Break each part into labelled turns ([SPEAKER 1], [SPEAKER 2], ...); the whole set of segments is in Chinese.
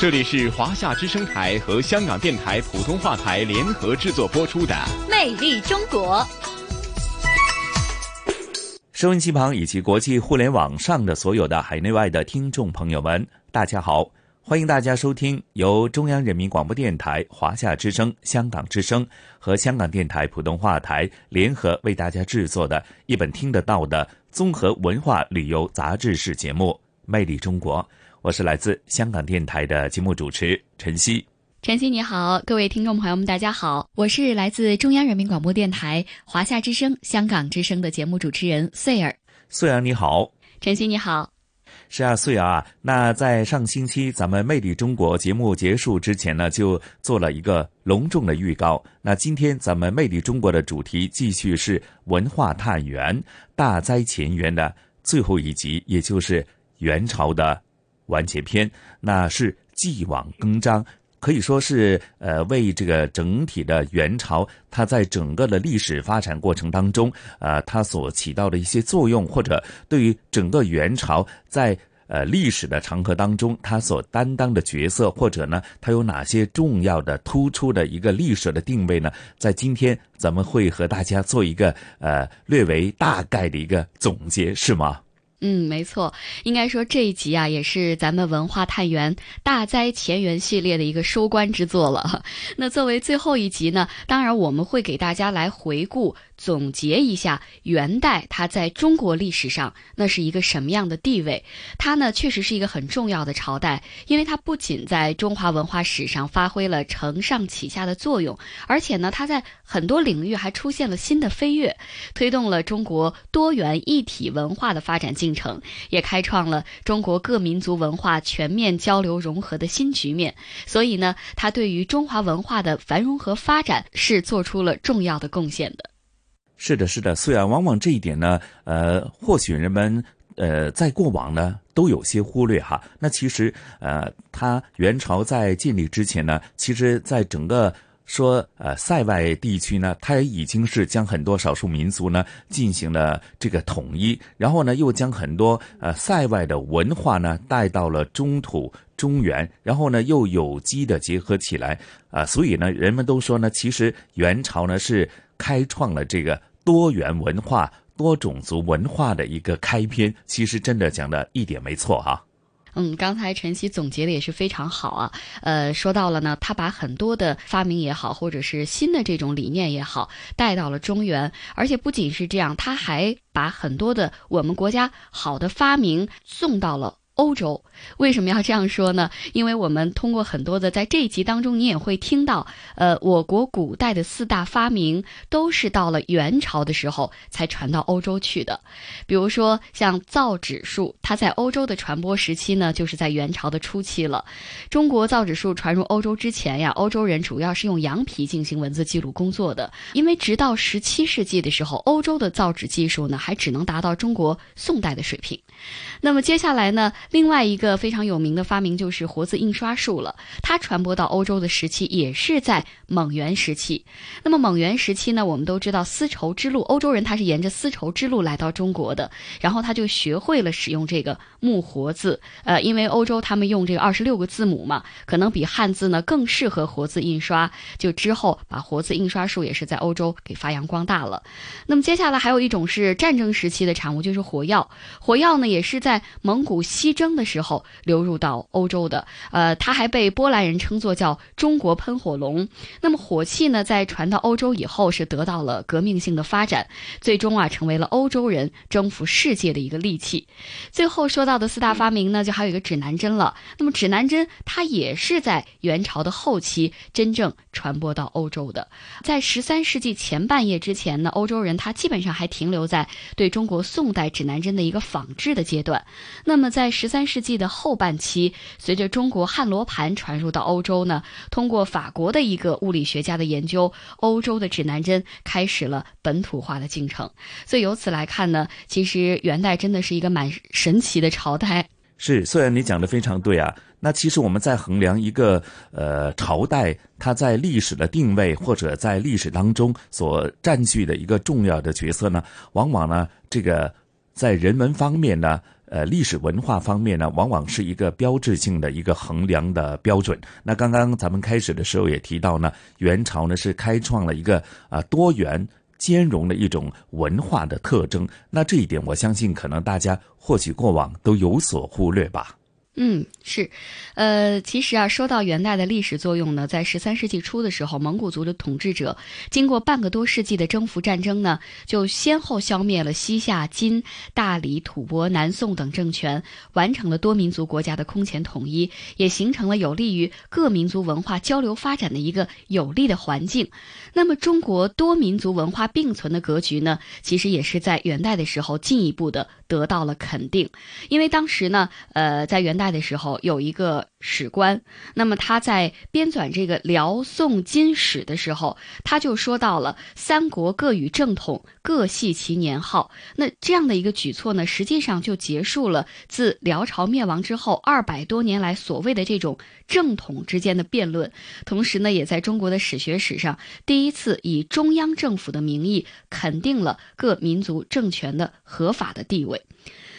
[SPEAKER 1] 这里是华夏之声台和香港电台普通话台联合制作播出的《
[SPEAKER 2] 魅力中国》。
[SPEAKER 3] 收音机旁以及国际互联网上的所有的海内外的听众朋友们，大家好！欢迎大家收听由中央人民广播电台、华夏之声、香港之声和香港电台普通话台联合为大家制作的一本听得到的综合文化旅游杂志式节目《魅力中国》。我是来自香港电台的节目主持陈曦。
[SPEAKER 4] 陈曦你好，各位听众朋友们，大家好，我是来自中央人民广播电台华夏之声、香港之声的节目主持人穗儿。
[SPEAKER 3] 穗儿你好，
[SPEAKER 4] 陈曦你好。
[SPEAKER 3] 是啊，穗儿啊，那在上星期咱们《魅力中国》节目结束之前呢，就做了一个隆重的预告。那今天咱们《魅力中国》的主题继续是文化探源大灾前缘的最后一集，也就是元朝的。完结篇，那是继往更张，可以说是呃为这个整体的元朝，它在整个的历史发展过程当中，呃，它所起到的一些作用，或者对于整个元朝在呃历史的长河当中，它所担当的角色，或者呢，它有哪些重要的突出的一个历史的定位呢？在今天，咱们会和大家做一个呃略为大概的一个总结，是吗？
[SPEAKER 4] 嗯，没错，应该说这一集啊，也是咱们文化探源大灾前缘系列的一个收官之作了。那作为最后一集呢，当然我们会给大家来回顾。总结一下元代它在中国历史上那是一个什么样的地位？它呢确实是一个很重要的朝代，因为它不仅在中华文化史上发挥了承上启下的作用，而且呢它在很多领域还出现了新的飞跃，推动了中国多元一体文化的发展进程，也开创了中国各民族文化全面交流融合的新局面。所以呢，它对于中华文化的繁荣和发展是做出了重要的贡献的。
[SPEAKER 3] 是的，是的，虽然往往这一点呢，呃，或许人们呃在过往呢都有些忽略哈。那其实呃，它元朝在建立之前呢，其实在整个说呃塞外地区呢，它也已经是将很多少数民族呢进行了这个统一，然后呢又将很多呃塞外的文化呢带到了中土中原，然后呢又有机的结合起来啊，所以呢人们都说呢，其实元朝呢是开创了这个。多元文化、多种族文化的一个开篇，其实真的讲的一点没错哈。
[SPEAKER 4] 嗯，刚才晨曦总结的也是非常好啊。呃，说到了呢，他把很多的发明也好，或者是新的这种理念也好，带到了中原，而且不仅是这样，他还把很多的我们国家好的发明送到了。欧洲为什么要这样说呢？因为我们通过很多的在这一集当中，你也会听到，呃，我国古代的四大发明都是到了元朝的时候才传到欧洲去的。比如说像造纸术，它在欧洲的传播时期呢，就是在元朝的初期了。中国造纸术传入欧洲之前呀，欧洲人主要是用羊皮进行文字记录工作的。因为直到十七世纪的时候，欧洲的造纸技术呢，还只能达到中国宋代的水平。那么接下来呢？另外一个非常有名的发明就是活字印刷术了。它传播到欧洲的时期也是在蒙元时期。那么蒙元时期呢，我们都知道丝绸之路，欧洲人他是沿着丝绸之路来到中国的，然后他就学会了使用这个木活字。呃，因为欧洲他们用这个二十六个字母嘛，可能比汉字呢更适合活字印刷。就之后把活字印刷术也是在欧洲给发扬光大了。那么接下来还有一种是战争时期的产物，就是火药。火药呢也是在蒙古西征的时候流入到欧洲的，呃，它还被波兰人称作叫中国喷火龙。那么火器呢，在传到欧洲以后是得到了革命性的发展，最终啊成为了欧洲人征服世界的一个利器。最后说到的四大发明呢，就还有一个指南针了。那么指南针它也是在元朝的后期真正传播到欧洲的。在十三世纪前半叶之前呢，欧洲人他基本上还停留在对中国宋代指南针的一个仿制的阶段。那么在十三世纪的后半期，随着中国汉罗盘传入到欧洲呢，通过法国的一个物理学家的研究，欧洲的指南针开始了本土化的进程。所以由此来看呢，其实元代真的是一个蛮神奇的朝代。
[SPEAKER 3] 是，虽然你讲的非常对啊，那其实我们在衡量一个呃朝代，它在历史的定位或者在历史当中所占据的一个重要的角色呢，往往呢这个在人文方面呢，呃历史文化方面呢，往往是一个标志性的一个衡量的标准。那刚刚咱们开始的时候也提到呢，元朝呢是开创了一个啊多元。兼容的一种文化的特征，那这一点我相信可能大家或许过往都有所忽略吧。
[SPEAKER 4] 嗯，是，呃，其实啊，说到元代的历史作用呢，在十三世纪初的时候，蒙古族的统治者经过半个多世纪的征服战争呢，就先后消灭了西夏、金、大理、吐蕃、南宋等政权，完成了多民族国家的空前统一，也形成了有利于各民族文化交流发展的一个有利的环境。那么，中国多民族文化并存的格局呢，其实也是在元代的时候进一步的得到了肯定，因为当时呢，呃，在元代。的时候有一个史官，那么他在编纂这个辽宋金史的时候，他就说到了三国各与正统，各系其年号。那这样的一个举措呢，实际上就结束了自辽朝灭亡之后二百多年来所谓的这种正统之间的辩论，同时呢，也在中国的史学史上第一次以中央政府的名义肯定了各民族政权的合法的地位。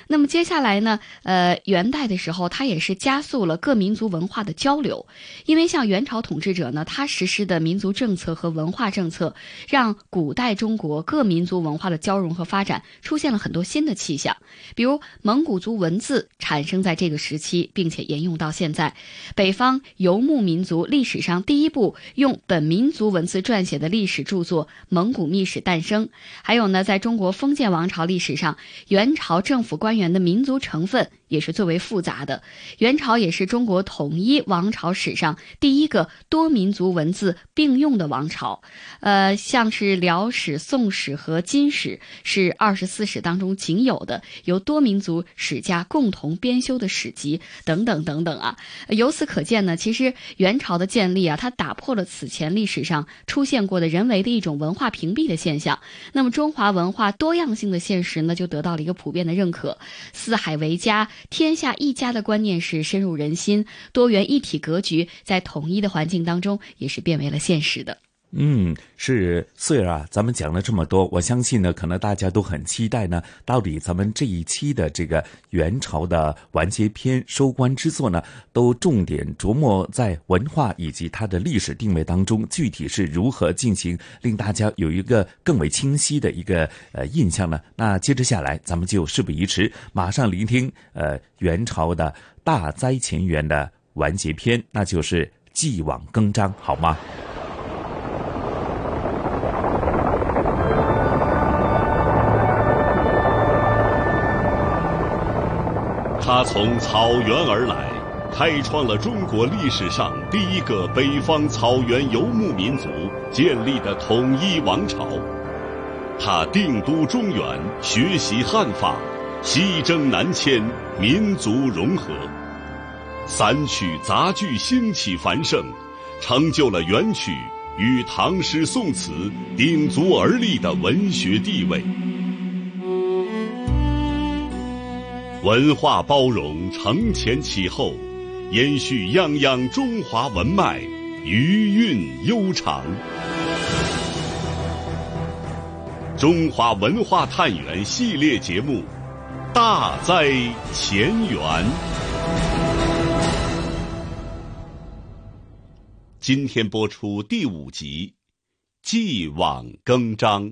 [SPEAKER 4] 那么接下来呢？呃，元代的时候，它也是加速了各民族文化的交流，因为像元朝统治者呢，他实施的民族政策和文化政策，让古代中国各民族文化的交融和发展出现了很多新的气象。比如蒙古族文字产生在这个时期，并且沿用到现在；北方游牧民族历史上第一部用本民族文字撰写的历史著作《蒙古秘史》诞生。还有呢，在中国封建王朝历史上，元朝政府官员的民族成分也是最为复杂的。元朝也是中国统一王朝史上第一个多民族文字并用的王朝。呃，像是辽史、宋史和金史是二十四史当中仅有的由多民族史家共同编修的史籍，等等等等啊。由此可见呢，其实元朝的建立啊，它打破了此前历史上出现过的人为的一种文化屏蔽的现象。那么中华文化多样性的现实呢，就得到了一个普遍的认可。四海为家，天下一家的观念是深入人心，多元一体格局在统一的环境当中也是变为了现实的。
[SPEAKER 3] 嗯，是穗儿啊，咱们讲了这么多，我相信呢，可能大家都很期待呢。到底咱们这一期的这个元朝的完结篇收官之作呢，都重点琢磨在文化以及它的历史定位当中，具体是如何进行，令大家有一个更为清晰的一个呃印象呢？那接着下来，咱们就事不宜迟，马上聆听呃元朝的大灾前缘的完结篇，那就是继往更张，好吗？
[SPEAKER 5] 他从草原而来，开创了中国历史上第一个北方草原游牧民族建立的统一王朝。他定都中原，学习汉法，西征南迁，民族融合。散曲杂剧兴起繁盛，成就了元曲与唐诗宋词鼎足而立的文学地位。文化包容，承前启后，延续泱泱中华文脉，余韵悠长。中华文化探源系列节目《大灾前缘》，今天播出第五集《继往更张》。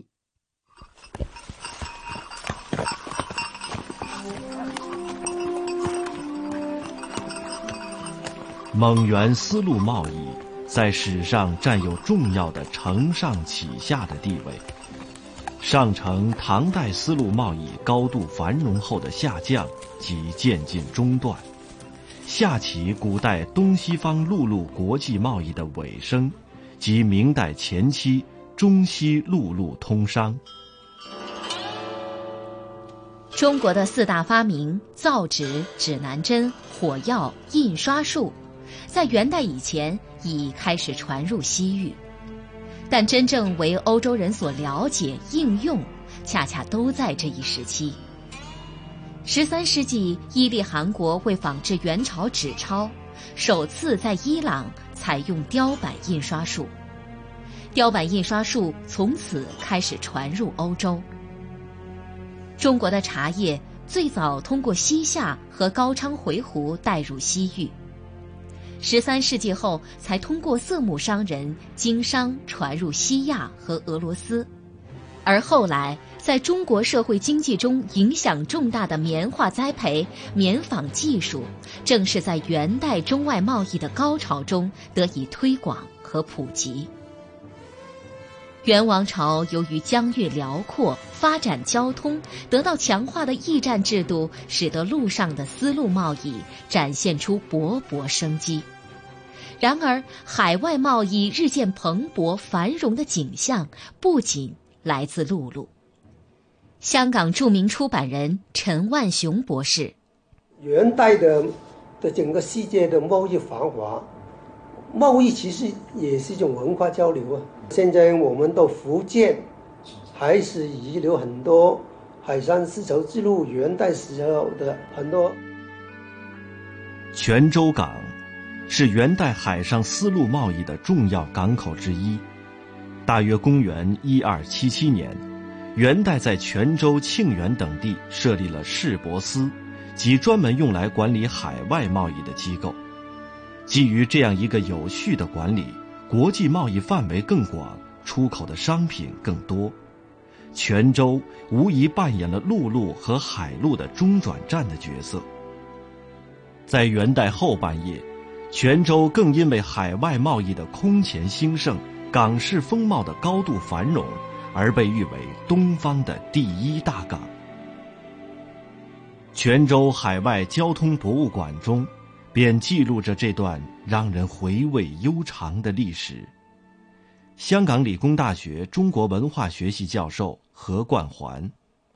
[SPEAKER 6] 蒙元丝路贸易在史上占有重要的承上启下的地位。上承唐代丝路贸易高度繁荣后的下降及渐进中断，下启古代东西方陆路国际贸易的尾声，及明代前期中西陆路通商。
[SPEAKER 7] 中国的四大发明——造纸、指南针、火药、印刷术，在元代以前已开始传入西域，但真正为欧洲人所了解、应用，恰恰都在这一时期。十三世纪，伊利汗国为仿制元朝纸钞，首次在伊朗采用雕版印刷术。雕版印刷术从此开始传入欧洲。中国的茶叶最早通过西夏和高昌回鹘带入西域，十三世纪后才通过色目商人经商传入西亚和俄罗斯，而后来。在中国社会经济中影响重大的棉花栽培、棉纺技术，正是在元代中外贸易的高潮中得以推广和普及。元王朝由于疆域辽阔，发展交通得到强化的驿站制度，使得陆上的丝路贸易展现出勃勃生机。然而，海外贸易日渐蓬勃繁荣的景象，不仅来自陆路。香港著名出版人陈万雄博士：
[SPEAKER 8] 元代的的整个世界的贸易繁华，贸易其实也是一种文化交流啊。现在我们到福建，还是遗留很多海上丝绸之路元代时候的很多。
[SPEAKER 6] 泉州港是元代海上丝路贸易的重要港口之一，大约公元一二七七年。元代在泉州、庆元等地设立了市舶司，即专门用来管理海外贸易的机构。基于这样一个有序的管理，国际贸易范围更广，出口的商品更多。泉州无疑扮演了陆路和海路的中转站的角色。在元代后半叶，泉州更因为海外贸易的空前兴盛，港式风貌的高度繁荣。而被誉为东方的第一大港。泉州海外交通博物馆中，便记录着这段让人回味悠长的历史。香港理工大学中国文化学系教授何冠环，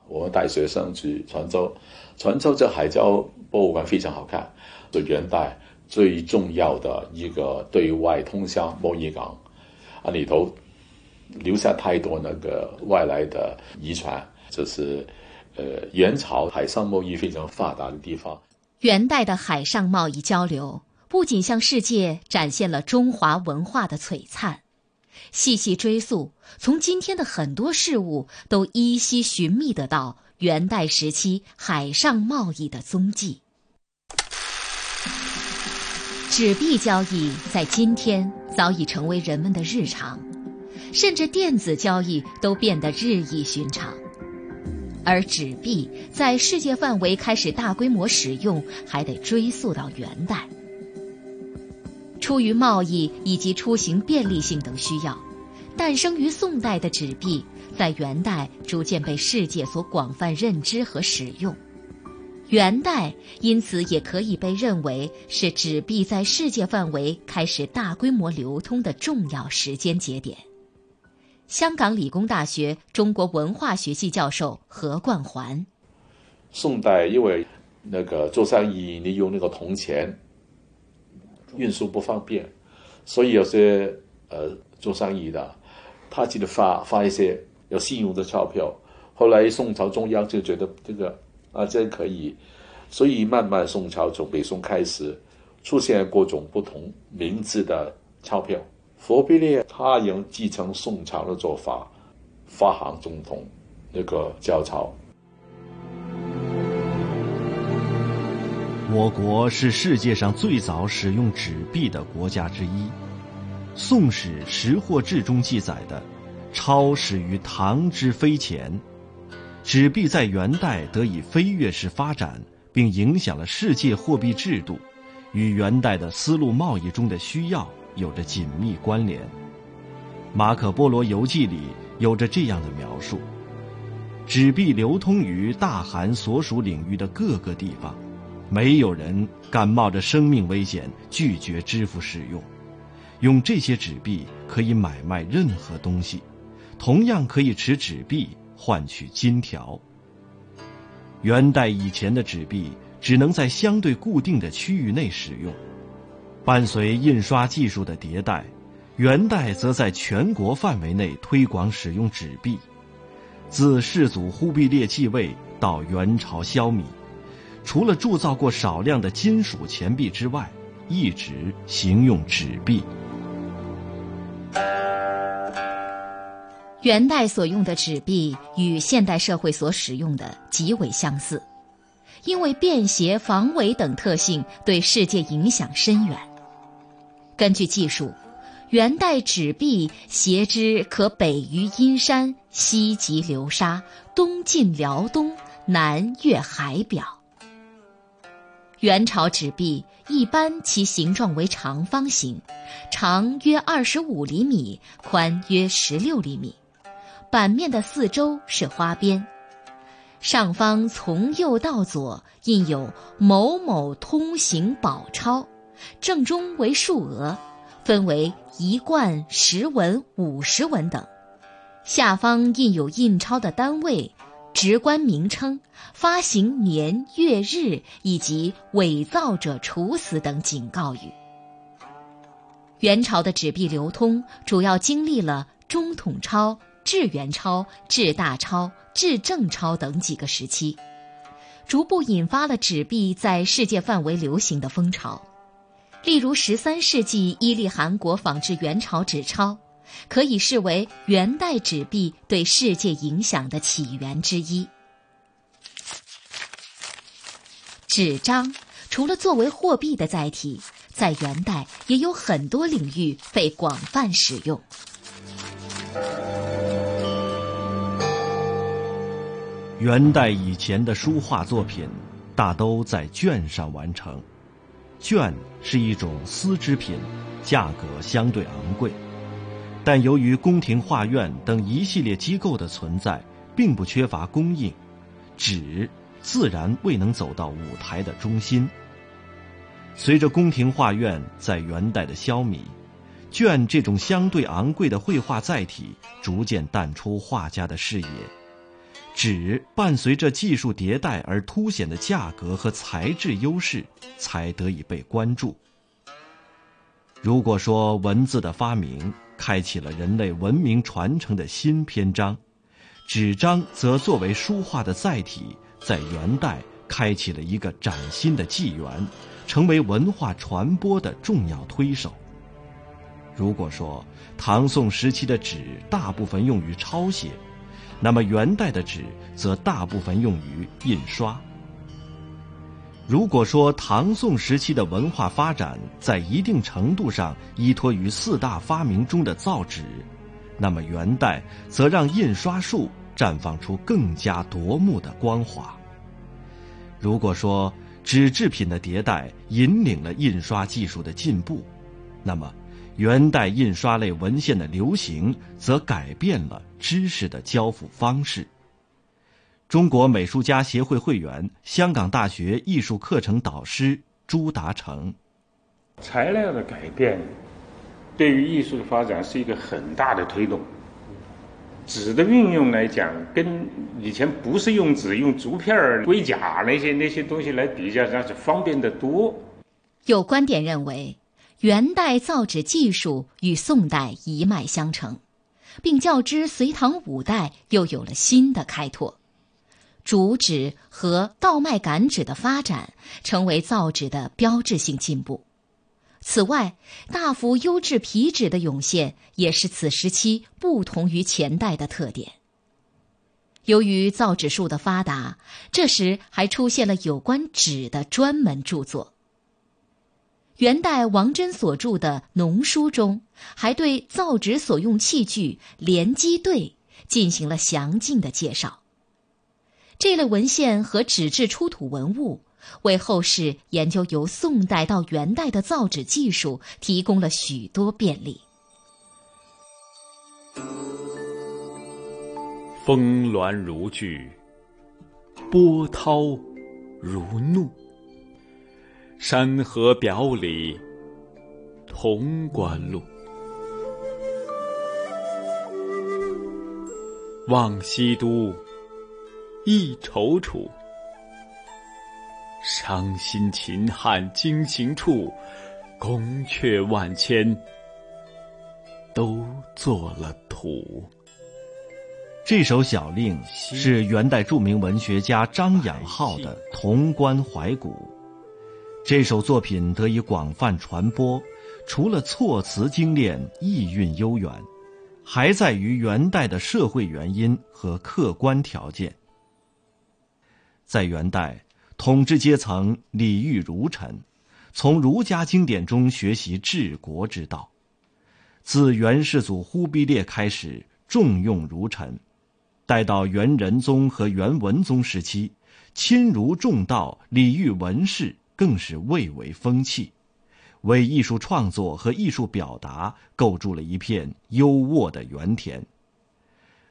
[SPEAKER 9] 我带学生去泉州，泉州这海交博物馆非常好看，是元代最重要的一个对外通商贸易港，啊里头。留下太多那个外来的遗传，这是，呃，元朝海上贸易非常发达的地方。
[SPEAKER 7] 元代的海上贸易交流不仅向世界展现了中华文化的璀璨，细细追溯，从今天的很多事物都依稀寻觅得到元代时期海上贸易的踪迹。纸币交易在今天早已成为人们的日常。甚至电子交易都变得日益寻常，而纸币在世界范围开始大规模使用，还得追溯到元代。出于贸易以及出行便利性等需要，诞生于宋代的纸币，在元代逐渐被世界所广泛认知和使用。元代因此也可以被认为是纸币在世界范围开始大规模流通的重要时间节点。香港理工大学中国文化学系教授何冠环：
[SPEAKER 9] 宋代因为那个做生意，你用那个铜钱，运输不方便，所以有些呃做生意的，他记得发发一些有信用的钞票。后来宋朝中央就觉得这个啊真可以，所以慢慢宋朝从北宋开始出现各种不同名字的钞票。佛必烈他也继承宋朝的做法，发行总统那个交钞。
[SPEAKER 6] 我国是世界上最早使用纸币的国家之一，《宋史·识货志》中记载的，钞始于唐之飞前，纸币在元代得以飞跃式发展，并影响了世界货币制度，与元代的丝路贸易中的需要。有着紧密关联，《马可波罗游记》里有着这样的描述：纸币流通于大韩所属领域的各个地方，没有人敢冒着生命危险拒绝支付使用。用这些纸币可以买卖任何东西，同样可以持纸币换取金条。元代以前的纸币只能在相对固定的区域内使用。伴随印刷技术的迭代，元代则在全国范围内推广使用纸币。自世祖忽必烈继位到元朝消弭，除了铸造过少量的金属钱币之外，一直行用纸币。
[SPEAKER 7] 元代所用的纸币与现代社会所使用的极为相似，因为便携、防伪等特性对世界影响深远。根据记述，元代纸币携之可北于阴山，西及流沙，东进辽东，南越海表。元朝纸币一般其形状为长方形，长约二十五厘米，宽约十六厘米。版面的四周是花边，上方从右到左印有“某某通行宝钞”，正中为数额，分为一贯、十文、五十文等。下方印有印钞的单位、职官名称、发行年月日以及伪造者处死等警告语。元朝的纸币流通主要经历了中统钞。至元钞、至大钞、至正钞等几个时期，逐步引发了纸币在世界范围流行的风潮。例如，十三世纪伊利汗国仿制元朝纸钞，可以视为元代纸币对世界影响的起源之一。纸张除了作为货币的载体，在元代也有很多领域被广泛使用。
[SPEAKER 6] 元代以前的书画作品，大都在绢上完成。绢是一种丝织品，价格相对昂贵，但由于宫廷画院等一系列机构的存在，并不缺乏供应，纸自然未能走到舞台的中心。随着宫廷画院在元代的消弭，卷这种相对昂贵的绘画载体逐渐淡出画家的视野。纸伴随着技术迭代而凸显的价格和材质优势，才得以被关注。如果说文字的发明开启了人类文明传承的新篇章，纸张则作为书画的载体，在元代开启了一个崭新的纪元，成为文化传播的重要推手。如果说唐宋时期的纸大部分用于抄写，那么元代的纸则大部分用于印刷。如果说唐宋时期的文化发展在一定程度上依托于四大发明中的造纸，那么元代则让印刷术绽放出更加夺目的光华。如果说纸制品的迭代引领了印刷技术的进步，那么。元代印刷类文献的流行，则改变了知识的交付方式。中国美术家协会会员、香港大学艺术课程导师朱达成：
[SPEAKER 10] 材料的改变，对于艺术的发展是一个很大的推动。纸的运用来讲，跟以前不是用纸，用竹片、龟甲那些那些东西来比较，那是方便得多。
[SPEAKER 7] 有观点认为。元代造纸技术与宋代一脉相承，并较之隋唐五代又有了新的开拓。竹纸和稻麦秆纸的发展，成为造纸的标志性进步。此外，大幅优质皮纸的涌现，也是此时期不同于前代的特点。由于造纸术的发达，这时还出现了有关纸的专门著作。元代王真所著的《农书》中，还对造纸所用器具连机对进行了详尽的介绍。这类文献和纸质出土文物，为后世研究由宋代到元代的造纸技术提供了许多便利。
[SPEAKER 11] 峰峦如聚，波涛如怒。山河表里潼关路，望西都，忆踌躇。伤心秦汉经行处，宫阙万千都做了土。
[SPEAKER 6] 这首小令是元代著名文学家张养浩的《潼关怀古》。这首作品得以广泛传播，除了措辞精炼、意蕴悠远，还在于元代的社会原因和客观条件。在元代，统治阶层礼遇儒臣，从儒家经典中学习治国之道。自元世祖忽必烈开始重用儒臣。待到元仁宗和元文宗时期，亲儒重道、礼遇文士更是蔚为风气，为艺术创作和艺术表达构筑了一片优渥的原田。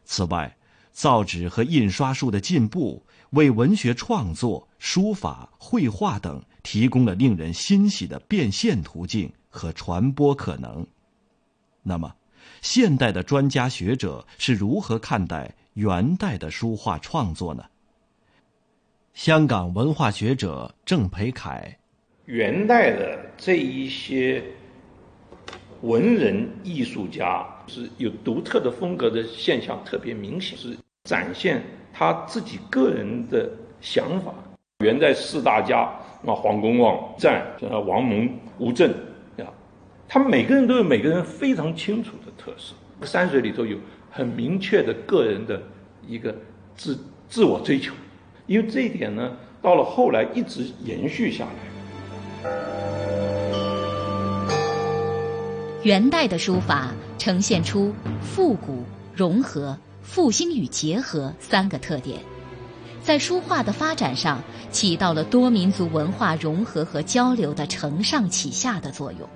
[SPEAKER 6] 此外，造纸和印刷术的进步，为文学创作、书法、绘画等提供了令人欣喜的变现途径和传播可能。那么，现代的专家学者是如何看待？元代的书画创作呢？香港文化学者郑培凯，
[SPEAKER 12] 元代的这一些文人艺术家是有独特的风格的现象，特别明显，是展现他自己个人的想法。元代四大家啊，黄公望、赞、王蒙、吴镇啊，他们每个人都有每个人非常清楚的特色。山水里头有。很明确的个人的一个自自我追求，因为这一点呢，到了后来一直延续下来。
[SPEAKER 7] 元代的书法呈现出复古、融合、复兴与结合三个特点，在书画的发展上起到了多民族文化融合和交流的承上启下的作用。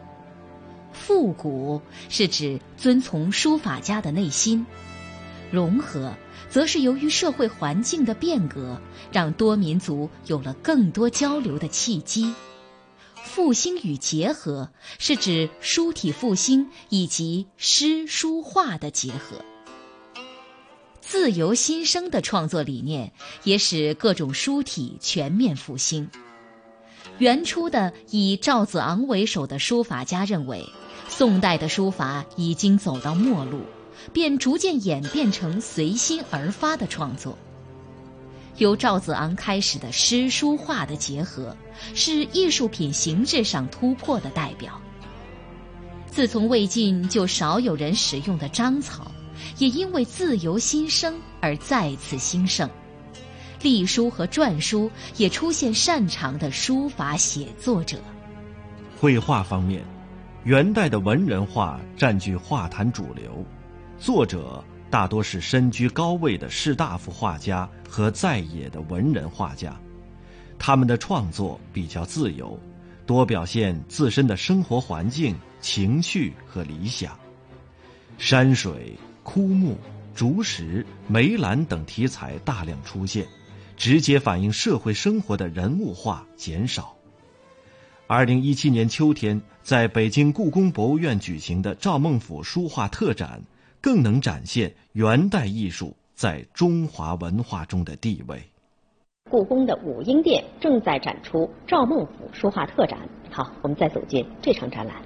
[SPEAKER 7] 复古是指遵从书法家的内心，融合则是由于社会环境的变革，让多民族有了更多交流的契机。复兴与结合是指书体复兴以及诗书画的结合。自由新生的创作理念也使各种书体全面复兴。元初的以赵子昂为首的书法家认为。宋代的书法已经走到末路，便逐渐演变成随心而发的创作。由赵子昂开始的诗书画的结合，是艺术品形制上突破的代表。自从魏晋就少有人使用的章草，也因为自由新生而再次兴盛。隶书和篆书也出现擅长的书法写作者。
[SPEAKER 6] 绘画方面。元代的文人画占据画坛主流，作者大多是身居高位的士大夫画家和在野的文人画家，他们的创作比较自由，多表现自身的生活环境、情绪和理想。山水、枯木、竹石、梅兰等题材大量出现，直接反映社会生活的人物画减少。二零一七年秋天，在北京故宫博物院举行的赵孟俯书画特展，更能展现元代艺术在中华文化中的地位。
[SPEAKER 13] 故宫的武英殿正在展出赵孟俯书画特展。好，我们再走进这场展览。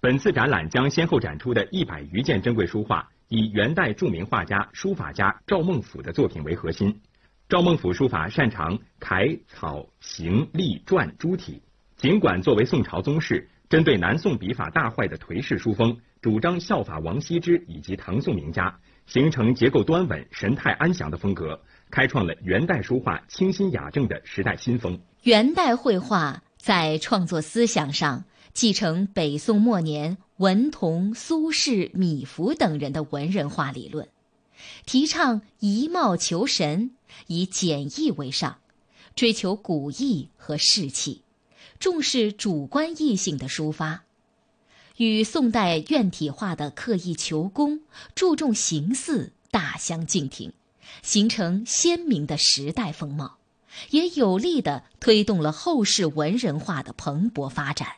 [SPEAKER 14] 本次展览将先后展出的一百余件珍贵书画，以元代著名画家、书法家赵孟俯的作品为核心。赵孟俯书法擅长楷、草、行、隶、篆诸体。尽管作为宋朝宗室，针对南宋笔法大坏的颓势书风，主张效法王羲之以及唐宋名家，形成结构端稳、神态安详的风格，开创了元代书画清新雅正的时代新风。
[SPEAKER 7] 元代绘画在创作思想上继承北宋末年文同、苏轼、米芾等人的文人画理论，提倡一貌求神，以简易为上，追求古意和士气。重视主观意性的抒发，与宋代院体画的刻意求工、注重形似大相径庭，形成鲜明的时代风貌，也有力地推动了后世文人画的蓬勃发展。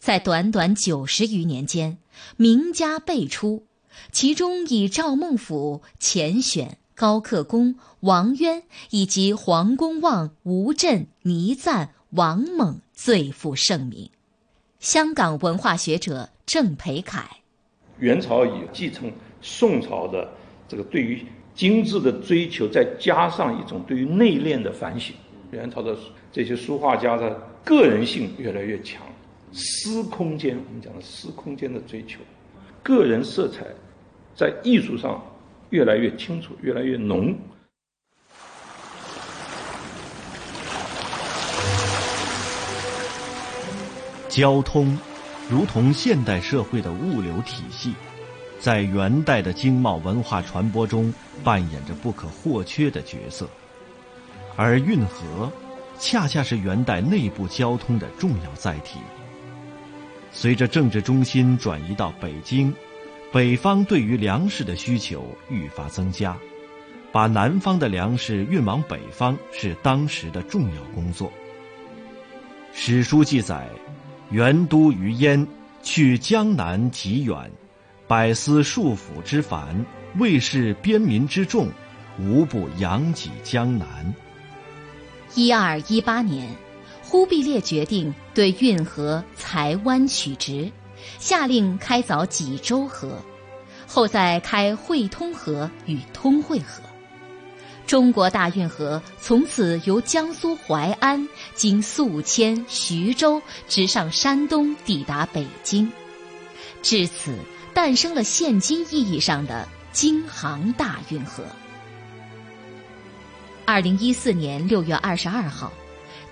[SPEAKER 7] 在短短九十余年间，名家辈出，其中以赵孟俯、钱选、高克恭、王渊以及黄公望、吴镇、倪瓒、王猛最负盛名。香港文化学者郑培凯：
[SPEAKER 12] 元朝以继承宋朝的这个对于精致的追求，再加上一种对于内敛的反省，元朝的这些书画家的个人性越来越强，私空间我们讲的私空间的追求，个人色彩在艺术上越来越清楚，越来越浓。
[SPEAKER 6] 交通，如同现代社会的物流体系，在元代的经贸文化传播中扮演着不可或缺的角色。而运河，恰恰是元代内部交通的重要载体。随着政治中心转移到北京，北方对于粮食的需求愈发增加，把南方的粮食运往北方是当时的重要工作。史书记载。元都于燕，去江南极远，百司数府之繁，卫士边民之众，无不扬己江南。
[SPEAKER 7] 一二一八年，忽必烈决定对运河裁弯取直，下令开凿济州河，后再开会通河与通惠河。中国大运河从此由江苏淮安经宿迁、徐州，直上山东，抵达北京。至此，诞生了现今意义上的京杭大运河。二零一四年六月二十二号，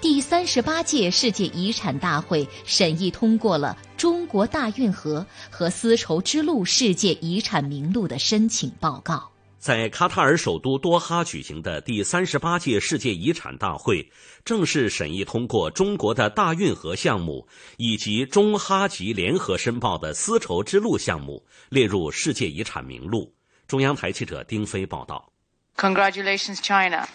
[SPEAKER 7] 第三十八届世界遗产大会审议通过了中国大运河和丝绸之路世界遗产名录的申请报告。
[SPEAKER 15] 在卡塔尔首都多哈举行的第三十八届世界遗产大会，正式审议通过中国的大运河项目以及中哈吉联合申报的丝绸之路项目列入世界遗产名录。中央台记者丁飞报道。
[SPEAKER 16] Congratulations, China.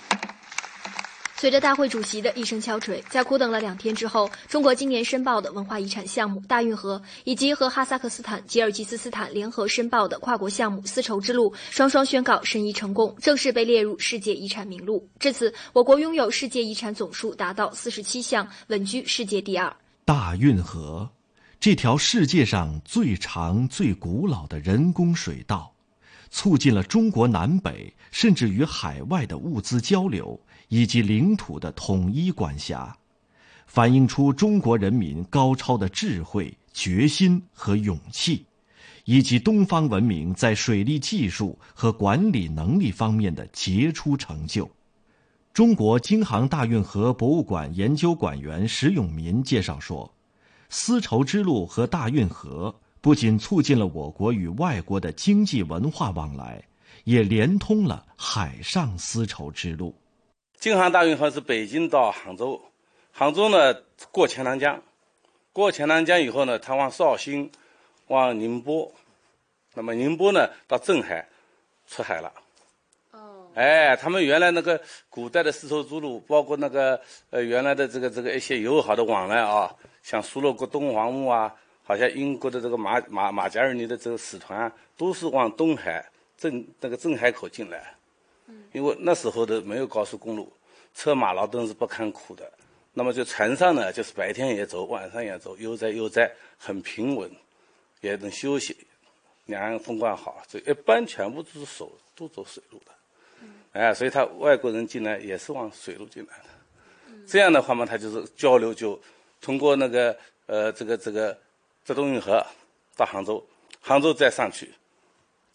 [SPEAKER 16] 随着大会主席的一声敲锤，在苦等了两天之后，中国今年申报的文化遗产项目大运河，以及和哈萨克斯坦、吉尔吉斯斯坦联合申报的跨国项目丝绸之路，双双宣告申遗成功，正式被列入世界遗产名录。至此，我国拥有世界遗产总数达到四十七项，稳居世界第二。
[SPEAKER 6] 大运河，这条世界上最长、最古老的人工水道，促进了中国南北甚至与海外的物资交流。以及领土的统一管辖，反映出中国人民高超的智慧、决心和勇气，以及东方文明在水利技术和管理能力方面的杰出成就。中国京杭大运河博物馆研究馆员石永民介绍说：“丝绸之路和大运河不仅促进了我国与外国的经济文化往来，也连通了海上丝绸之路。”
[SPEAKER 17] 京杭大运河是北京到杭州，杭州呢过钱塘江，过钱塘江以后呢，它往绍兴，往宁波，那么宁波呢到镇海，出海了。哦。哎，他们原来那个古代的丝绸之路，包括那个呃原来的这个这个一些友好的往来啊，像苏洛国东王墓啊，好像英国的这个马马马加尔尼的这个使团，都是往东海镇那个镇海口进来。因为那时候的没有高速公路，车马劳顿是不堪苦的。那么就船上呢，就是白天也走，晚上也走，悠哉悠哉，很平稳，也能休息。两岸风光好，这一般全部都是走，都走水路的。哎，所以他外国人进来也是往水路进来的。这样的话嘛，他就是交流就通过那个呃这个这个浙东运河到杭州，杭州再上去。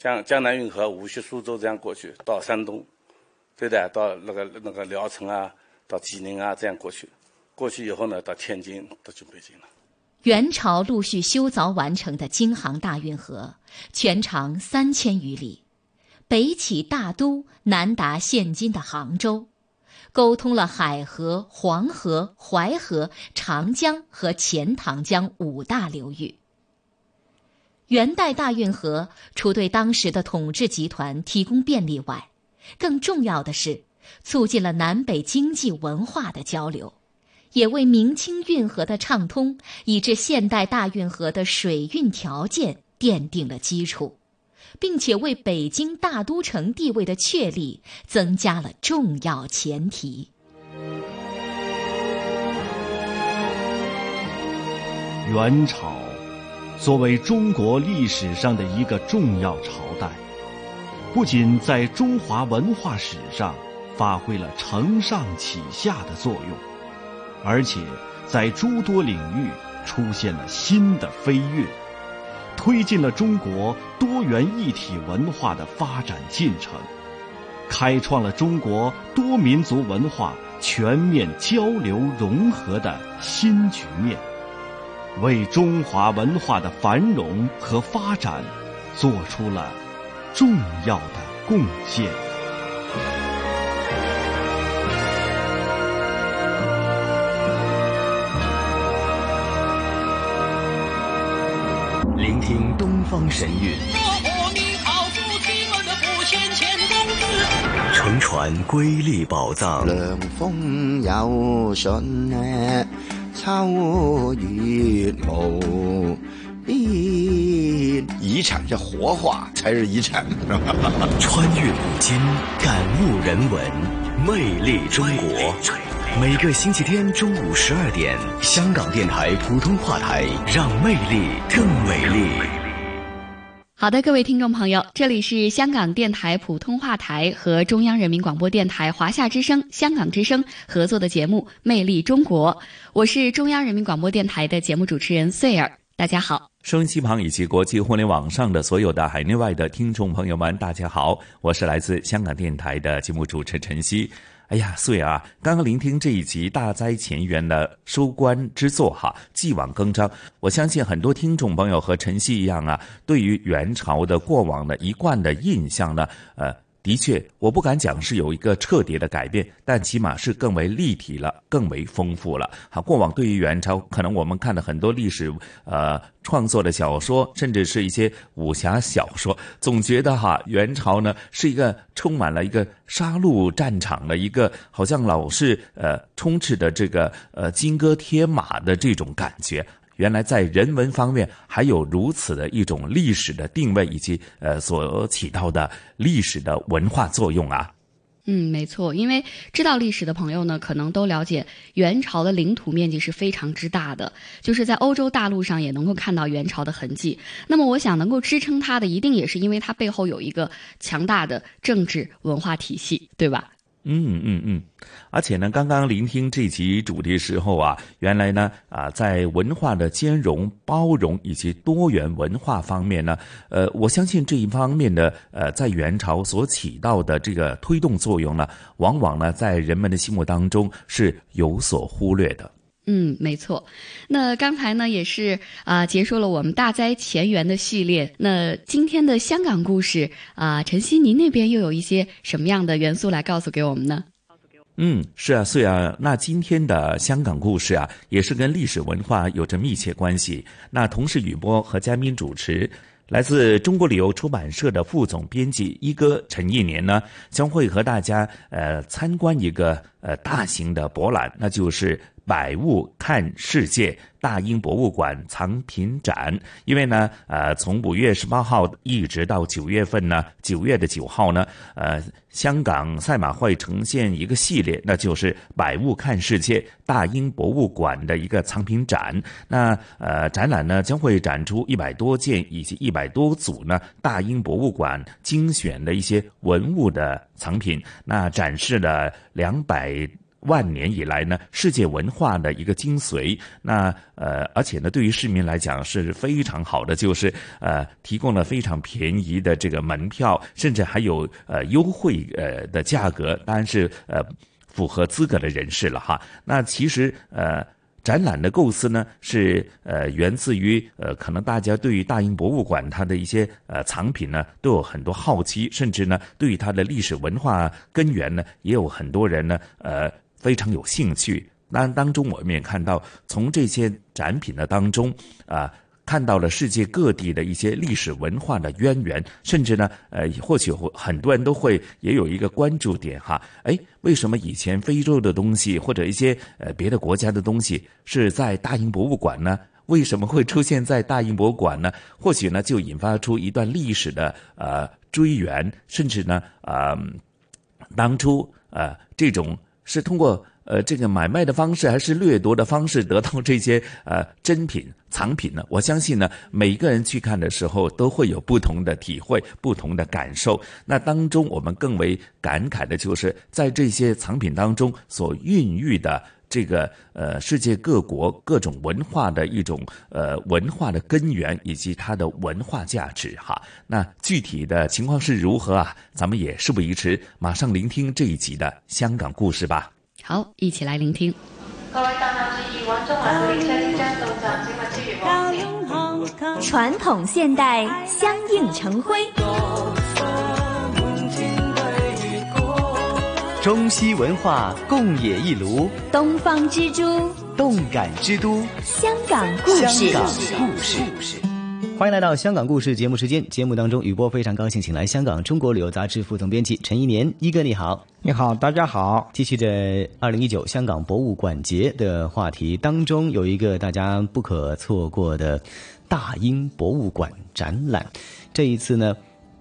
[SPEAKER 17] 江江南运河、无锡、苏州这样过去到山东，对的，到那个那个聊城啊，到济宁啊，这样过去，过去以后呢，到天津，到就北京了。
[SPEAKER 7] 元朝陆续修凿完成的京杭大运河，全长三千余里，北起大都，南达现今的杭州，沟通了海河、黄河、淮河、长江和钱塘江五大流域。元代大运河除对当时的统治集团提供便利外，更重要的是促进了南北经济文化的交流，也为明清运河的畅通以至现代大运河的水运条件奠定了基础。并且为北京大都城地位的确立增加了重要前提。
[SPEAKER 6] 元朝作为中国历史上的一个重要朝代，不仅在中华文化史上发挥了承上启下的作用，而且在诸多领域出现了新的飞跃，推进了中国多元一体文化的发展进程，开创了中国多民族文化全面交流融合的新局面。为中华文化的繁荣和发展做出了重要的贡献。
[SPEAKER 18] 聆听东方神韵，乘船瑰丽宝藏。
[SPEAKER 19] 凉风有信呢。超越无边，遗产要活化才是遗产。
[SPEAKER 18] 穿越古今，感悟人文，魅力中国。每个星期天中午十二点，香港电台普通话台，让魅力更美丽。
[SPEAKER 4] 好的，各位听众朋友，这里是香港电台普通话台和中央人民广播电台华夏之声、香港之声合作的节目《魅力中国》，我是中央人民广播电台的节目主持人穗儿，大家好。
[SPEAKER 3] 收音机旁以及国际互联网上的所有的海内外的听众朋友们，大家好，我是来自香港电台的节目主持陈曦。哎呀，岁啊，刚刚聆听这一集《大灾前缘》的收官之作哈，继往更张。我相信很多听众朋友和晨曦一样啊，对于元朝的过往的一贯的印象呢，呃。的确，我不敢讲是有一个彻底的改变，但起码是更为立体了，更为丰富了。好，过往对于元朝，可能我们看的很多历史呃创作的小说，甚至是一些武侠小说，总觉得哈元朝呢是一个充满了一个杀戮战场的一个，好像老是呃充斥的这个呃金戈铁马的这种感觉。原来在人文方面还有如此的一种历史的定位，以及呃所起到的历史的文化作用啊。
[SPEAKER 4] 嗯，没错，因为知道历史的朋友呢，可能都了解元朝的领土面积是非常之大的，就是在欧洲大陆上也能够看到元朝的痕迹。那么，我想能够支撑它的，一定也是因为它背后有一个强大的政治文化体系，对吧？
[SPEAKER 3] 嗯嗯嗯，而且呢，刚刚聆听这集主题时候啊，原来呢啊，在文化的兼容、包容以及多元文化方面呢，呃，我相信这一方面的呃，在元朝所起到的这个推动作用呢，往往呢，在人们的心目当中是有所忽略的。
[SPEAKER 4] 嗯，没错。那刚才呢，也是啊，结束了我们大灾前缘的系列。那今天的香港故事啊，晨曦，您那边又有一些什么样的元素来告诉给我们呢？
[SPEAKER 3] 嗯，是啊，所以啊，那今天的香港故事啊，也是跟历史文化有着密切关系。那同时，雨波和嘉宾主持，来自中国旅游出版社的副总编辑一哥陈一年呢，将会和大家呃参观一个呃大型的博览，那就是。百物看世界大英博物馆藏品展，因为呢，呃，从五月十八号一直到九月份呢，九月的九号呢，呃，香港赛马会呈现一个系列，那就是百物看世界大英博物馆的一个藏品展。那呃，展览呢将会展出一百多件以及一百多组呢大英博物馆精选的一些文物的藏品。那展示了两百。万年以来呢，世界文化的一个精髓。那呃，而且呢，对于市民来讲是非常好的，就是呃，提供了非常便宜的这个门票，甚至还有呃优惠呃的价格，当然是呃符合资格的人士了哈。那其实呃。展览的构思呢，是呃源自于呃可能大家对于大英博物馆它的一些呃藏品呢都有很多好奇，甚至呢对于它的历史文化根源呢也有很多人呢呃。非常有兴趣，那当中我们也看到，从这些展品的当中啊，看到了世界各地的一些历史文化的渊源，甚至呢，呃，或许很多人都会也有一个关注点哈，哎，为什么以前非洲的东西或者一些呃别的国家的东西是在大英博物馆呢？为什么会出现在大英博物馆呢？或许呢，就引发出一段历史的呃追源，甚至呢，呃，当初呃这种是通过。呃，这个买卖的方式还是掠夺的方式得到这些呃珍品藏品呢？我相信呢，每一个人去看的时候都会有不同的体会、不同的感受。那当中我们更为感慨的就是在这些藏品当中所孕育的这个呃世界各国各种文化的一种呃文化的根源以及它的文化价值哈。那具体的情况是如何啊？咱们也事不宜迟，马上聆听这一集的香港故事吧。
[SPEAKER 4] 好，一起来聆听。
[SPEAKER 2] 传统现代相映成辉，
[SPEAKER 20] 中西文化共冶一炉，
[SPEAKER 2] 东方之珠，
[SPEAKER 20] 动感之都，
[SPEAKER 2] 香港故事。
[SPEAKER 20] 香港故事。欢迎来到香港故事节目时间。节目当中，雨波非常高兴，请来香港中国旅游杂志副总编辑陈一年一哥，你好，
[SPEAKER 21] 你好，大家好。
[SPEAKER 20] 继续着二零一九香港博物馆节的话题当中，有一个大家不可错过的大英博物馆展览。这一次呢，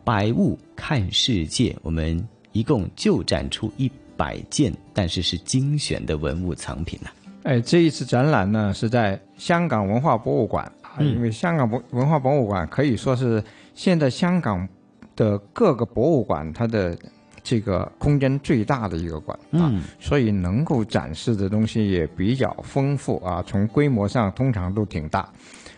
[SPEAKER 20] 百物看世界，我们一共就展出一百件，但是是精选的文物藏品呢。
[SPEAKER 21] 哎，这一次展览呢是在香港文化博物馆啊。因为香港博文化博物馆可以说是现在香港的各个博物馆它的这个空间最大的一个馆啊，所以能够展示的东西也比较丰富啊，从规模上通常都挺大，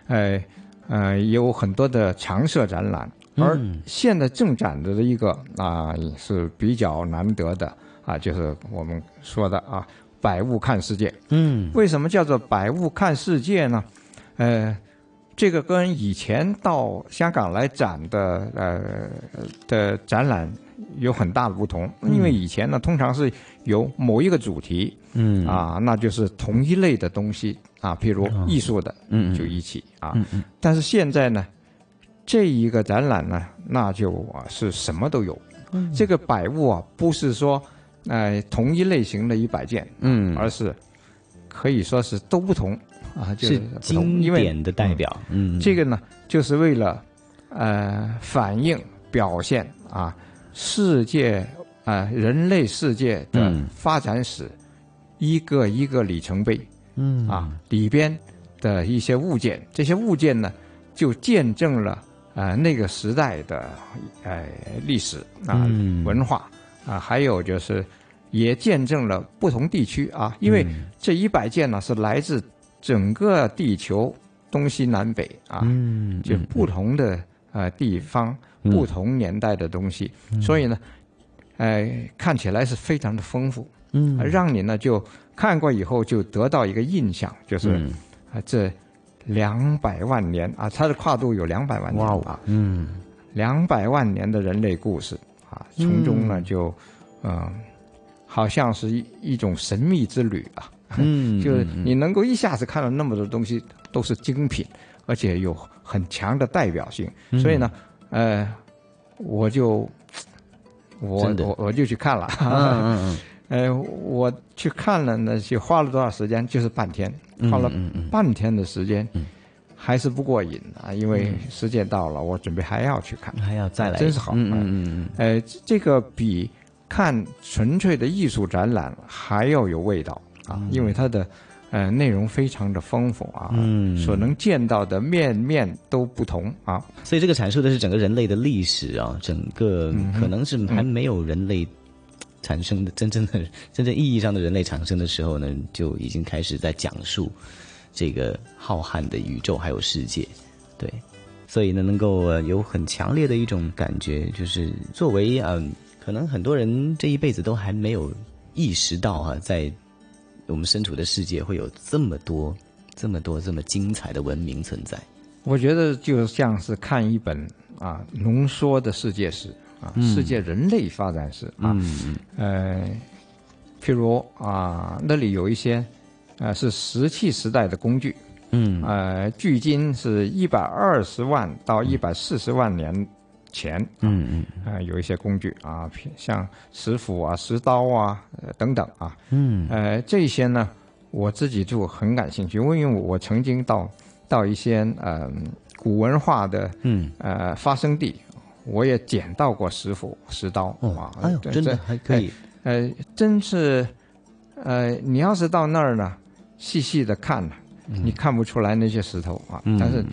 [SPEAKER 21] 哎呃有很多的常设展览，而现在正展着的一个啊是比较难得的啊，就是我们说的啊“百物看世界”。
[SPEAKER 20] 嗯，
[SPEAKER 21] 为什么叫做“百物看世界”呢？呃。这个跟以前到香港来展的呃的展览有很大的不同，因为以前呢通常是有某一个主题，
[SPEAKER 20] 嗯。
[SPEAKER 21] 啊，那就是同一类的东西啊，譬如艺术的，
[SPEAKER 20] 嗯
[SPEAKER 21] 就一起啊，但是现在呢，这一个展览呢，那就啊是什么都有，这个百物啊不是说呃同一类型的一百件，
[SPEAKER 20] 嗯，
[SPEAKER 21] 而是可以说是都不同。啊，就
[SPEAKER 20] 是经典的代表。嗯，
[SPEAKER 21] 这个呢，就是为了呃反映表现啊世界啊人类世界的发展史一个一个里程碑。
[SPEAKER 20] 嗯
[SPEAKER 21] 啊里边的一些物件，这些物件呢就见证了呃那个时代的呃历史啊文化啊，还有就是也见证了不同地区啊，因为这一百件呢是来自。整个地球东西南北啊，就不同的呃地方、不同年代的东西，所以呢，哎，看起来是非常的丰富，
[SPEAKER 20] 嗯，
[SPEAKER 21] 让你呢就看过以后就得到一个印象，就是啊这两百万年啊，它的跨度有两百万年啊，
[SPEAKER 20] 嗯，
[SPEAKER 21] 两百万年的人类故事啊，从中呢就嗯，好像是一一种神秘之旅啊。
[SPEAKER 20] 嗯，
[SPEAKER 21] 就是你能够一下子看到那么多东西都是精品，而且有很强的代表性，所以呢，呃，我就我我我就去看了，
[SPEAKER 20] 嗯嗯
[SPEAKER 21] 呃，我去看了那些花了多少时间？就是半天，花了半天的时间，还是不过瘾啊，因为时间到了，我准备还要去看，
[SPEAKER 20] 还要再来，
[SPEAKER 21] 真是好，
[SPEAKER 20] 嗯嗯嗯，
[SPEAKER 21] 呃，这个比看纯粹的艺术展览还要有味道。啊，因为它的呃内容非常的丰富啊，
[SPEAKER 20] 嗯，
[SPEAKER 21] 所能见到的面面都不同啊，
[SPEAKER 20] 所以这个阐述的是整个人类的历史啊，整个可能是还没有人类产生的真正的真正意义上的人类产生的时候呢，就已经开始在讲述这个浩瀚的宇宙还有世界，对，所以呢，能够有很强烈的一种感觉，就是作为嗯，可能很多人这一辈子都还没有意识到哈，在。我们身处的世界会有这么多、这么多、这么精彩的文明存在。
[SPEAKER 21] 我觉得就像是看一本啊浓缩的世界史啊，世界人类发展史啊。
[SPEAKER 20] 嗯
[SPEAKER 21] 呃，譬如啊，那里有一些呃是石器时代的工具。
[SPEAKER 20] 嗯。
[SPEAKER 21] 呃，距今是一百二十万到一百四十万年。前，
[SPEAKER 20] 嗯嗯，
[SPEAKER 21] 啊，有一些工具啊，像石斧啊、石刀啊，呃等等啊，
[SPEAKER 20] 嗯，
[SPEAKER 21] 呃，这些呢，我自己就很感兴趣，因为我曾经到到一些呃古文化的
[SPEAKER 20] 嗯
[SPEAKER 21] 呃发生地，我也捡到过石斧、石刀啊。
[SPEAKER 20] 哎呦，真的还可以。
[SPEAKER 21] 呃，真是，呃，你要是到那儿呢，细细的看呢，你看不出来那些石头啊，
[SPEAKER 20] 嗯
[SPEAKER 21] 但是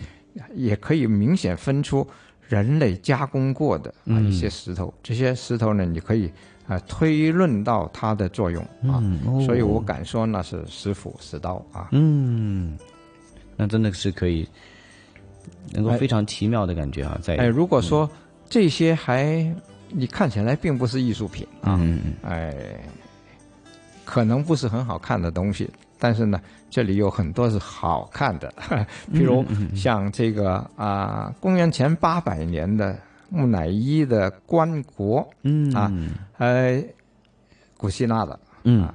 [SPEAKER 21] 也可以明显分出人类加工过的啊
[SPEAKER 20] 嗯
[SPEAKER 21] 一些石头。这些石头呢，你可以啊、呃推论到它的作用啊，所以我敢说那是石斧、石刀啊。
[SPEAKER 20] 嗯，那真的是可以，能够非常奇妙的感觉啊，在
[SPEAKER 21] 哎，如果说这些还你看起来并不是艺术品啊，
[SPEAKER 20] 嗯。嗯
[SPEAKER 21] 哎，可能不是很好看的东西，但是呢，这里有很多是好看的，比如像这个啊、公元前八百年的木乃伊的棺椁，
[SPEAKER 20] 嗯。
[SPEAKER 21] 啊，呃，古希腊的，
[SPEAKER 20] 嗯。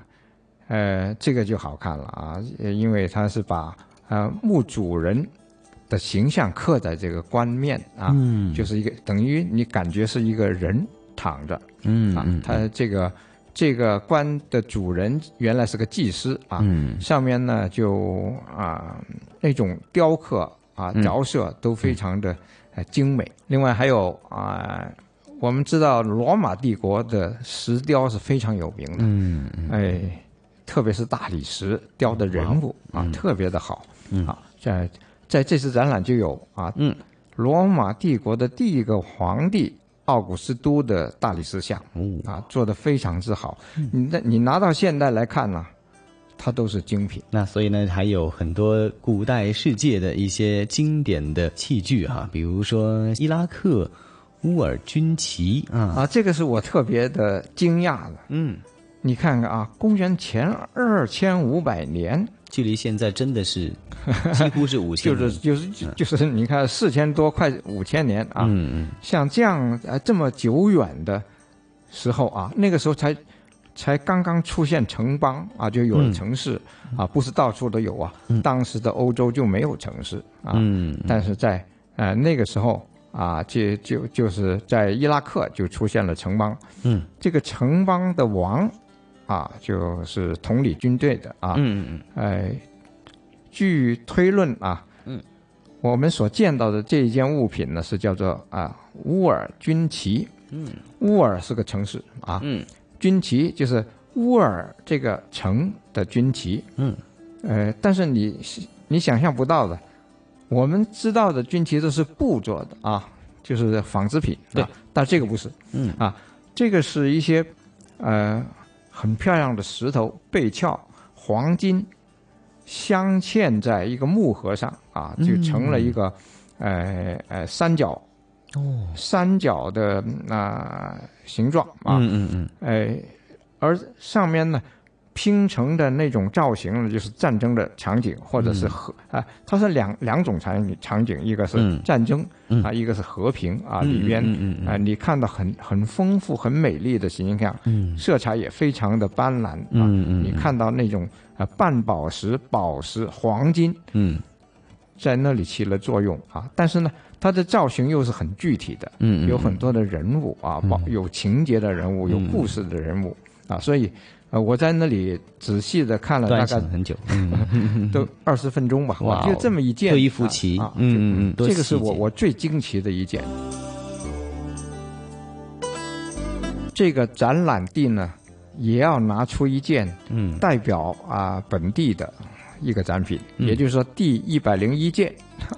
[SPEAKER 21] 呃，这个就好看了啊，呃因为它是把呃墓主人的形象刻在这个棺面啊，
[SPEAKER 20] 嗯。
[SPEAKER 21] 就是一个等于你感觉是一个人躺着，啊
[SPEAKER 20] 嗯啊，
[SPEAKER 21] 他这个这个棺的主人原来是个祭司啊，
[SPEAKER 20] 嗯。
[SPEAKER 21] 上面呢就啊那种雕刻啊
[SPEAKER 20] 嗯。
[SPEAKER 21] 着色都非常的呃精美，另外还有啊。我们知道罗马帝国的石雕是非常有名的，哎，特别是大理石雕的人物啊，特别的好。
[SPEAKER 20] 嗯。
[SPEAKER 21] 啊，在在这次展览就有啊，
[SPEAKER 20] 嗯，
[SPEAKER 21] 罗马帝国的第一个皇帝奥古斯都的大理石像，啊，做的非常之好。你那你拿到现代来看呢，它都是精品。
[SPEAKER 20] 那所以呢，还有很多古代世界的一些经典的器具哈、比如说伊拉克乌尔军旗啊
[SPEAKER 21] 啊，这个是我特别的惊讶的。
[SPEAKER 20] 嗯，
[SPEAKER 21] 你看看啊，公元前二千五百年，
[SPEAKER 20] 距离现在真的是 几乎是五千
[SPEAKER 21] 就是就是就就是你看四千多快五千年啊，
[SPEAKER 20] 嗯嗯。
[SPEAKER 21] 像这样呃这么久远的时候啊，那个时候才才刚刚出现城邦啊，就有了
[SPEAKER 20] 嗯。
[SPEAKER 21] 城市、啊，不是到处都有啊。当时的欧洲就没有城市啊，
[SPEAKER 20] 嗯
[SPEAKER 21] 但是在呃那个时候啊，就就就是在伊拉克就出现了城邦。
[SPEAKER 20] 嗯，
[SPEAKER 21] 这个城邦的王啊，就是统领军队的啊。
[SPEAKER 20] 嗯嗯
[SPEAKER 21] 哎，据推论啊，
[SPEAKER 20] 嗯，
[SPEAKER 21] 我们所见到的这一件物品呢，是叫做啊乌尔军旗。
[SPEAKER 20] 嗯，
[SPEAKER 21] 乌尔是个城市啊，
[SPEAKER 20] 嗯，
[SPEAKER 21] 军旗就是乌尔这个城的军旗。
[SPEAKER 20] 嗯，
[SPEAKER 21] 呃，但是你你想象不到的，我们知道的军旗都是布做的啊，就是纺织品。
[SPEAKER 20] 对
[SPEAKER 21] 啊，但这个不是。
[SPEAKER 20] 嗯
[SPEAKER 21] 啊，这个是一些呃很漂亮的石头、背壳、黄金镶嵌在一个木盒上啊，就成了一个、呃呃三角
[SPEAKER 20] 哦。
[SPEAKER 21] 三角的啊、形状啊。
[SPEAKER 20] 嗯嗯嗯。
[SPEAKER 21] 哎，而上面呢拼成的那种造型呢，就是战争的场景，或者是和、啊，它是两两种场景场景，一个是
[SPEAKER 20] 嗯。
[SPEAKER 21] 战争、
[SPEAKER 20] 嗯。
[SPEAKER 21] 啊，一个是和平啊，
[SPEAKER 20] 嗯
[SPEAKER 21] 里边
[SPEAKER 20] 嗯嗯嗯
[SPEAKER 21] 啊，你看到很很丰富、很美丽的形象，
[SPEAKER 20] 嗯。
[SPEAKER 21] 色彩也非常的斑斓啊，
[SPEAKER 20] 嗯嗯
[SPEAKER 21] 你看到那种啊半宝石、宝石、黄金，
[SPEAKER 20] 嗯。
[SPEAKER 21] 在那里起了作用啊。但是呢，它的造型又是很具体的，
[SPEAKER 20] 嗯嗯
[SPEAKER 21] 有很多的人物啊，包有情节的人物，有故事的人物啊，所以呃，我在那里仔细的看了大概
[SPEAKER 20] 很久，嗯，
[SPEAKER 21] 都二十分钟吧，
[SPEAKER 20] 哇哦
[SPEAKER 21] 就这么一件
[SPEAKER 20] 就一幅旗
[SPEAKER 21] 啊啊
[SPEAKER 20] 嗯嗯嗯
[SPEAKER 21] 这个是我我最惊奇的一件。这个展览地呢，也要拿出一件
[SPEAKER 20] 嗯
[SPEAKER 21] 代表啊本地的一个展品，
[SPEAKER 20] 嗯
[SPEAKER 21] 也就是说第一百零一件。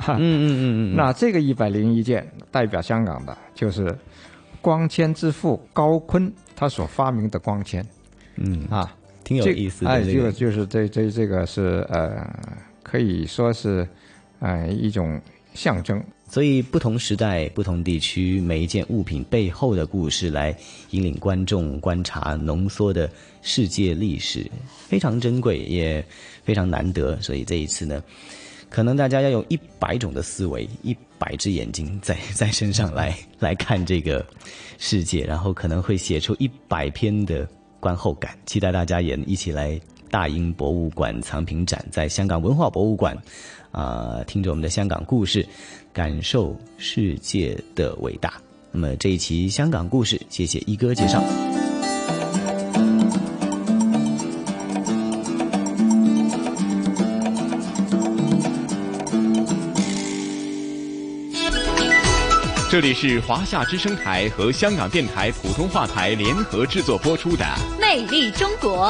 [SPEAKER 20] 嗯嗯嗯嗯，
[SPEAKER 21] 那这个一百零一件代表香港的，就是光纤之父高锟他所发明的光纤。
[SPEAKER 20] 嗯
[SPEAKER 21] 啊，
[SPEAKER 20] 挺有意思的
[SPEAKER 21] 哎，
[SPEAKER 20] 这个
[SPEAKER 21] 这个就是这这这个是呃，可以说是呃一种象征。
[SPEAKER 20] 所以不同时代、不同地区，每一件物品背后的故事，来引领观众观察浓缩的世界历史，非常珍贵，也非常难得。所以这一次呢，可能大家要用一百种的思维、一百只眼睛在在身上来来看这个世界，然后可能会写出一百篇的观后感。期待大家也一起来大英博物馆藏品展，在香港文化博物馆啊、听着我们的香港故事，感受世界的伟大。那么这一期香港故事，谢谢一哥介绍。
[SPEAKER 11] 这里是华夏之声台和香港电台普通话台联合制作播出的《
[SPEAKER 2] 魅力中国》。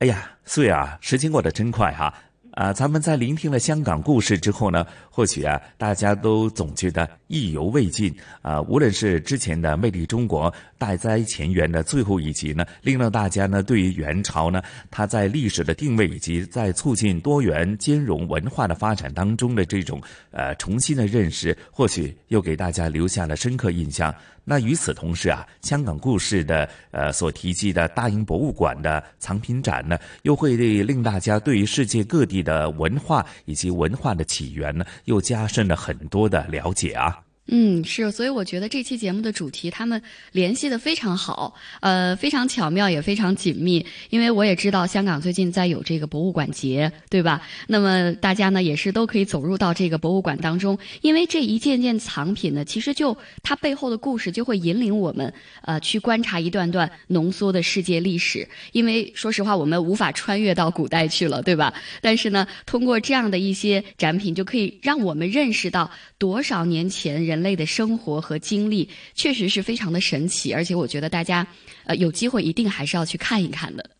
[SPEAKER 3] 哎呀，岁啊，时间过得真快哈！啊，咱们在聆听了香港故事之后呢，或许啊，大家都总觉得意犹未尽啊。无论是之前的《魅力中国》大灾前缘的最后一集呢，令到大家呢对于元朝呢，它在历史的定位以及在促进多元兼容文化的发展当中的这种呃重新的认识，或许又给大家留下了深刻印象。那与此同时啊，香港故事的呃所提及的大英博物馆的藏品展呢，又会令大家对于世界各地的文化以及文化的起源呢，又加深了很多的了解啊。
[SPEAKER 4] 嗯，是，所以我觉得这期节目的主题他们联系的非常好，呃，非常巧妙，也非常紧密。因为我也知道香港最近在有这个博物馆节，对吧？那么大家呢也是都可以走入到这个博物馆当中，因为这一件件藏品呢，其实就它背后的故事就会引领我们呃去观察一段段浓缩的世界历史。因为说实话，我们无法穿越到古代去了，对吧？但是呢，通过这样的一些展品，就可以让我们认识到多少年前人。人类的生活和经历确实是非常的神奇，而且我觉得大家，呃，有机会一定还是要去看一看的。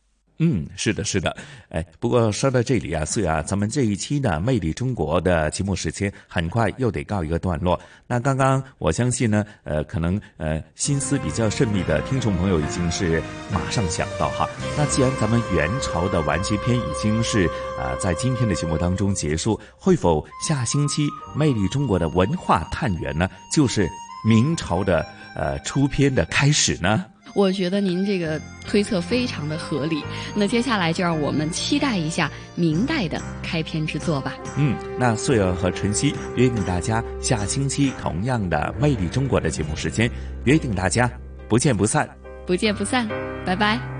[SPEAKER 3] 嗯，是的，是的，哎，不过说到这里啊，所以啊，咱们这一期的《魅力中国》的节目时间很快又得告一个段落。那刚刚我相信呢，呃，可能呃心思比较慎密的听众朋友已经是马上想到哈。那既然咱们元朝的完结篇已经是呃在今天的节目当中结束，会否下星期《魅力中国》的文化探源呢，就是明朝的呃出篇的开始呢？
[SPEAKER 4] 我觉得您这个推测非常的合理。那接下来就让我们期待一下明代的开篇之作吧。
[SPEAKER 3] 嗯，那穗儿和晨曦约定大家下星期同样的《魅力中国》的节目时间，约定大家不见不散。
[SPEAKER 4] 不见不散，拜拜。